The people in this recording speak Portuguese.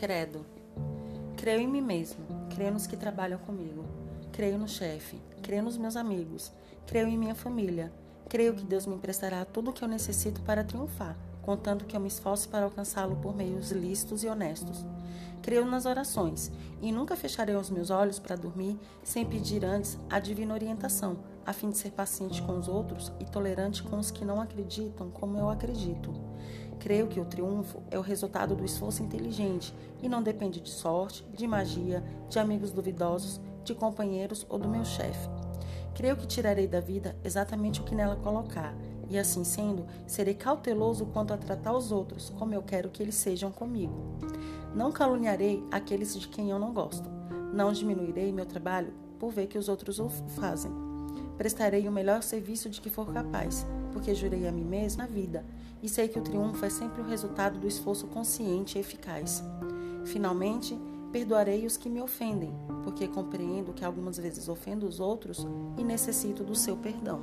Credo. Creio em mim mesmo, creio nos que trabalham comigo, creio no chefe, creio nos meus amigos, creio em minha família, creio que Deus me emprestará tudo o que eu necessito para triunfar, contando que eu me esforce para alcançá-lo por meios lícitos e honestos. Creio nas orações e nunca fecharei os meus olhos para dormir sem pedir antes a divina orientação, a fim de ser paciente com os outros e tolerante com os que não acreditam como eu acredito. Creio que o triunfo é o resultado do esforço inteligente e não depende de sorte, de magia, de amigos duvidosos, de companheiros ou do meu chefe. Creio que tirarei da vida exatamente o que nela colocar, e assim sendo, serei cauteloso quanto a tratar os outros como eu quero que eles sejam comigo. Não caluniarei aqueles de quem eu não gosto. Não diminuirei meu trabalho por ver que os outros o fazem. Prestarei o melhor serviço de que for capaz, porque jurei a mim mesmo a vida, e sei que o triunfo é sempre o resultado do esforço consciente e eficaz. Finalmente, perdoarei os que me ofendem, porque compreendo que algumas vezes ofendo os outros e necessito do seu perdão.